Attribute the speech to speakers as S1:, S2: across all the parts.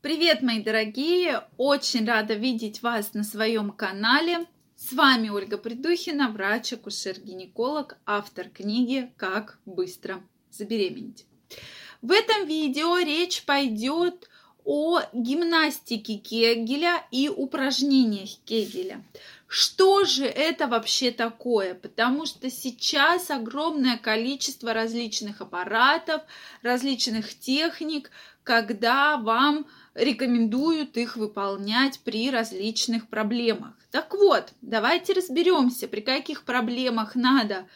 S1: Привет, мои дорогие! Очень рада видеть вас на своем канале. С вами Ольга Придухина, врач-акушер-гинеколог, автор книги «Как быстро забеременеть». В этом видео речь пойдет о гимнастике Кегеля и упражнениях Кегеля. Что же это вообще такое? Потому что сейчас огромное количество различных аппаратов, различных техник, когда вам рекомендуют их выполнять при различных проблемах. Так вот, давайте разберемся, при каких проблемах надо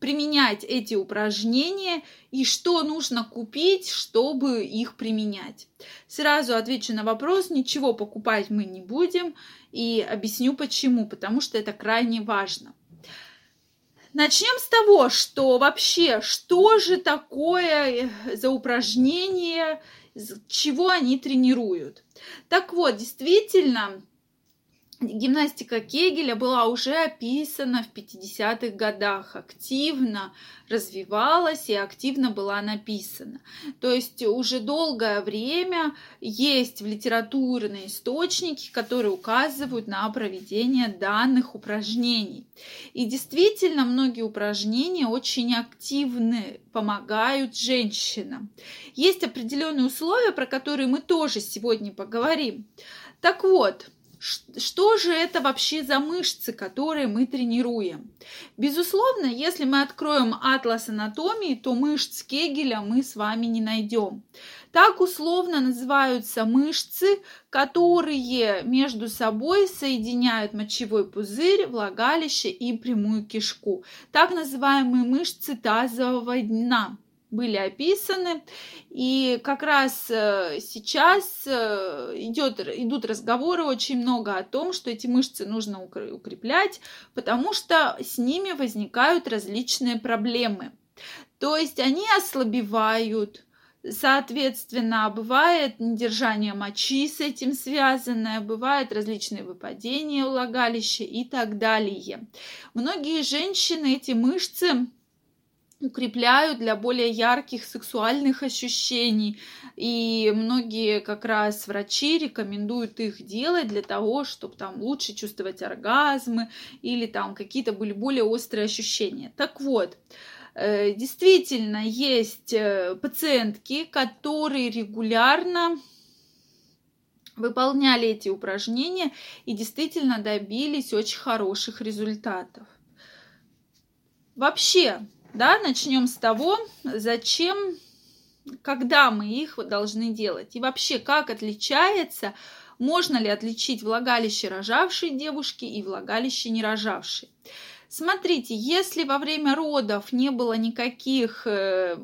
S1: применять эти упражнения и что нужно купить, чтобы их применять. Сразу отвечу на вопрос, ничего покупать мы не будем и объясню почему, потому что это крайне важно. Начнем с того, что вообще, что же такое за упражнение чего они тренируют. Так вот, действительно, гимнастика Кегеля была уже описана в 50-х годах, активно развивалась и активно была написана. То есть уже долгое время есть в литературные источники, которые указывают на проведение данных упражнений. И действительно, многие упражнения очень активны, помогают женщинам. Есть определенные условия, про которые мы тоже сегодня поговорим. Так вот, что же это вообще за мышцы, которые мы тренируем? Безусловно, если мы откроем атлас анатомии, то мышц Кегеля мы с вами не найдем. Так условно называются мышцы, которые между собой соединяют мочевой пузырь, влагалище и прямую кишку. Так называемые мышцы тазового дна были описаны. И как раз э, сейчас э, идет, идут разговоры очень много о том, что эти мышцы нужно укреплять, потому что с ними возникают различные проблемы. То есть они ослабевают, Соответственно, бывает недержание мочи с этим связанное, бывают различные выпадения влагалища и так далее. Многие женщины эти мышцы укрепляют для более ярких сексуальных ощущений. И многие как раз врачи рекомендуют их делать для того, чтобы там лучше чувствовать оргазмы или там какие-то были более острые ощущения. Так вот, э, действительно есть э, пациентки, которые регулярно выполняли эти упражнения и действительно добились очень хороших результатов. Вообще, да, начнем с того, зачем, когда мы их должны делать. И вообще, как отличается, можно ли отличить влагалище рожавшей девушки и влагалище не рожавшей. Смотрите, если во время родов не было никаких э,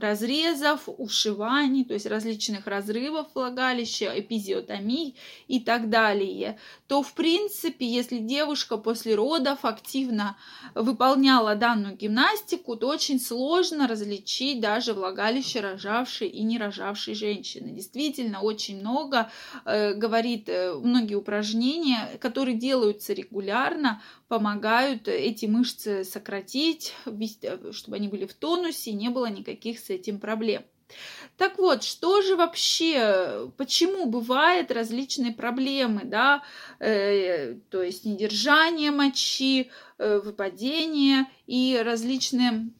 S1: разрезов, ушиваний, то есть различных разрывов влагалища, эпизиотомий и так далее, то в принципе, если девушка после родов активно выполняла данную гимнастику, то очень сложно различить даже влагалище рожавшей и не рожавшей женщины. Действительно, очень много, э, говорит, э, многие упражнения, которые делаются регулярно, помогают эти мышцы сократить, чтобы они были в тонусе, и не было никаких с этим проблем. Так вот, что же вообще, почему бывают различные проблемы, да, э, то есть недержание мочи, э, выпадение и различные Э,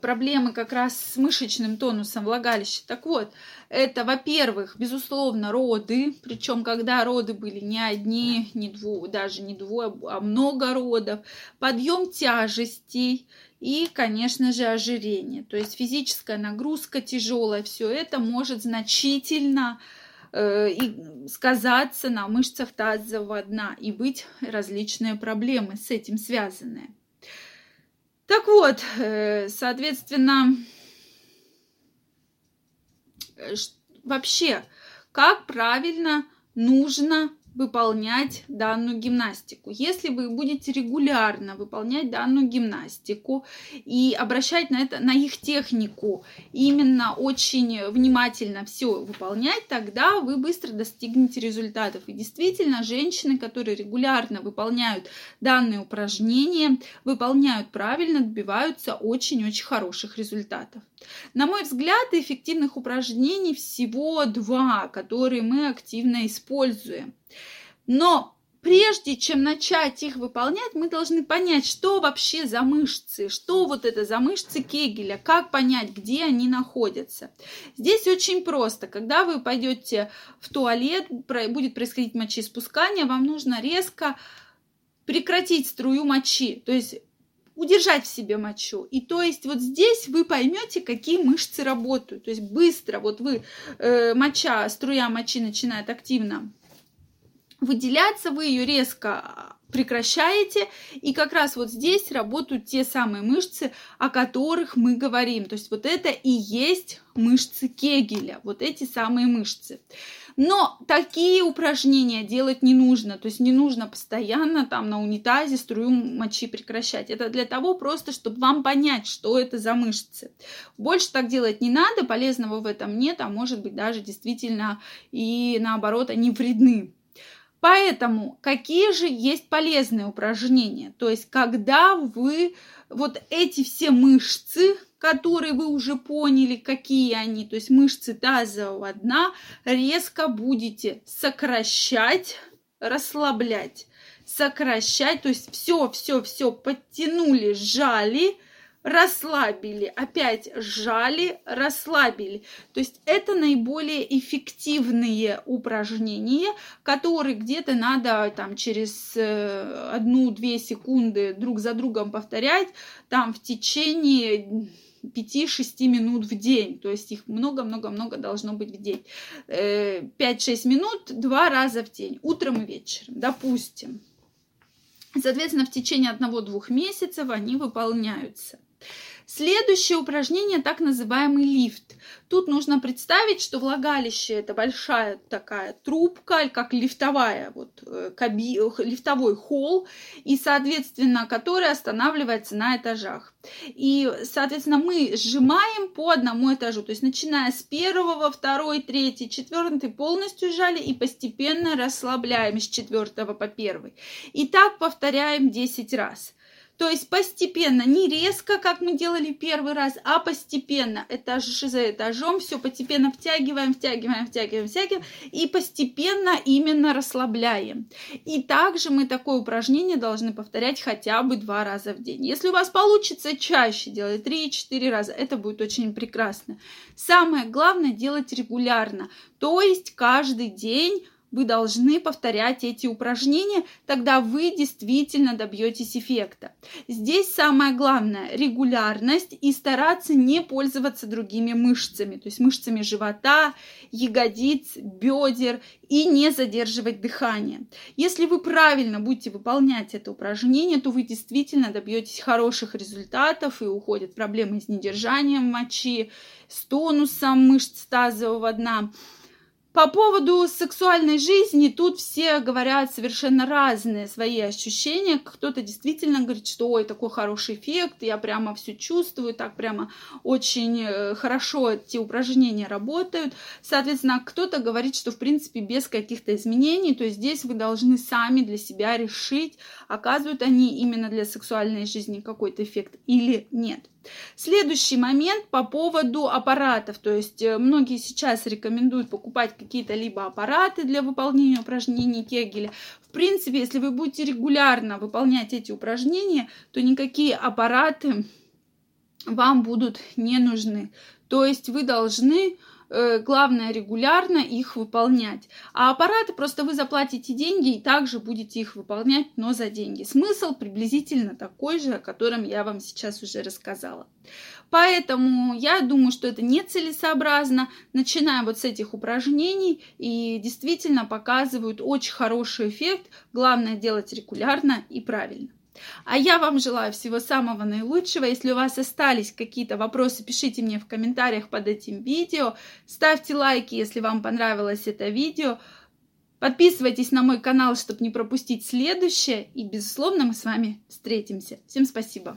S1: проблемы как раз с мышечным тонусом влагалища. Так вот, это, во-первых, безусловно, роды, причем когда роды были не одни, не двое, даже не двое, а много родов, подъем тяжестей и, конечно же, ожирение. То есть физическая нагрузка тяжелая, все это может значительно э, и сказаться на мышцах тазового дна и быть различные проблемы с этим связанные. Так вот, э, соответственно, э, вообще, как правильно нужно выполнять данную гимнастику. Если вы будете регулярно выполнять данную гимнастику и обращать на это, на их технику, именно очень внимательно все выполнять, тогда вы быстро достигнете результатов. И действительно, женщины, которые регулярно выполняют данные упражнения, выполняют правильно, добиваются очень-очень хороших результатов. На мой взгляд, эффективных упражнений всего два, которые мы активно используем. Но прежде чем начать их выполнять, мы должны понять, что вообще за мышцы, что вот это за мышцы Кегеля, как понять, где они находятся. Здесь очень просто. Когда вы пойдете в туалет, будет происходить мочеиспускание, вам нужно резко прекратить струю мочи. То есть удержать в себе мочу. И то есть вот здесь вы поймете, какие мышцы работают. То есть быстро вот вы, э, моча, струя мочи начинает активно выделяться, вы ее резко прекращаете, и как раз вот здесь работают те самые мышцы, о которых мы говорим. То есть вот это и есть мышцы Кегеля, вот эти самые мышцы. Но такие упражнения делать не нужно, то есть не нужно постоянно там на унитазе струю мочи прекращать. Это для того просто, чтобы вам понять, что это за мышцы. Больше так делать не надо, полезного в этом нет, а может быть даже действительно и наоборот они вредны. Поэтому какие же есть полезные упражнения? То есть, когда вы вот эти все мышцы, которые вы уже поняли, какие они, то есть мышцы тазового дна, резко будете сокращать, расслаблять, сокращать, то есть все, все, все подтянули, сжали, расслабили, опять сжали, расслабили. То есть это наиболее эффективные упражнения, которые где-то надо там через э, одну-две секунды друг за другом повторять, там в течение 5-6 минут в день. То есть их много-много-много должно быть в день. 5-6 э, минут два раза в день, утром и вечером, допустим. Соответственно, в течение одного-двух месяцев они выполняются. Следующее упражнение так называемый лифт. Тут нужно представить, что влагалище это большая такая трубка, как лифтовая, вот, э, каби, лифтовой холл, и, соответственно, который останавливается на этажах. И, соответственно, мы сжимаем по одному этажу, то есть начиная с первого, второй, третий, четвертый полностью сжали и постепенно расслабляем с четвертого по первый. И так повторяем 10 раз. То есть постепенно, не резко, как мы делали первый раз, а постепенно, этаж за этажом, все постепенно втягиваем, втягиваем, втягиваем, втягиваем, и постепенно именно расслабляем. И также мы такое упражнение должны повторять хотя бы два раза в день. Если у вас получится чаще делать 3-4 раза, это будет очень прекрасно. Самое главное делать регулярно, то есть каждый день вы должны повторять эти упражнения, тогда вы действительно добьетесь эффекта. Здесь самое главное – регулярность и стараться не пользоваться другими мышцами, то есть мышцами живота, ягодиц, бедер и не задерживать дыхание. Если вы правильно будете выполнять это упражнение, то вы действительно добьетесь хороших результатов и уходят проблемы с недержанием мочи, с тонусом мышц тазового дна. По поводу сексуальной жизни тут все говорят совершенно разные свои ощущения. Кто-то действительно говорит, что ой, такой хороший эффект, я прямо все чувствую, так прямо очень э, хорошо эти упражнения работают. Соответственно, кто-то говорит, что в принципе без каких-то изменений, то есть здесь вы должны сами для себя решить, оказывают они именно для сексуальной жизни какой-то эффект или нет. Следующий момент по поводу аппаратов. То есть э, многие сейчас рекомендуют покупать какие-то либо аппараты для выполнения упражнений Кегеля. В принципе, если вы будете регулярно выполнять эти упражнения, то никакие аппараты вам будут не нужны. То есть вы должны главное регулярно их выполнять. А аппараты просто вы заплатите деньги и также будете их выполнять, но за деньги. Смысл приблизительно такой же, о котором я вам сейчас уже рассказала. Поэтому я думаю, что это нецелесообразно. Начинаем вот с этих упражнений и действительно показывают очень хороший эффект. Главное делать регулярно и правильно. А я вам желаю всего самого наилучшего. Если у вас остались какие-то вопросы, пишите мне в комментариях под этим видео. Ставьте лайки, если вам понравилось это видео. Подписывайтесь на мой канал, чтобы не пропустить следующее. И, безусловно, мы с вами встретимся. Всем спасибо.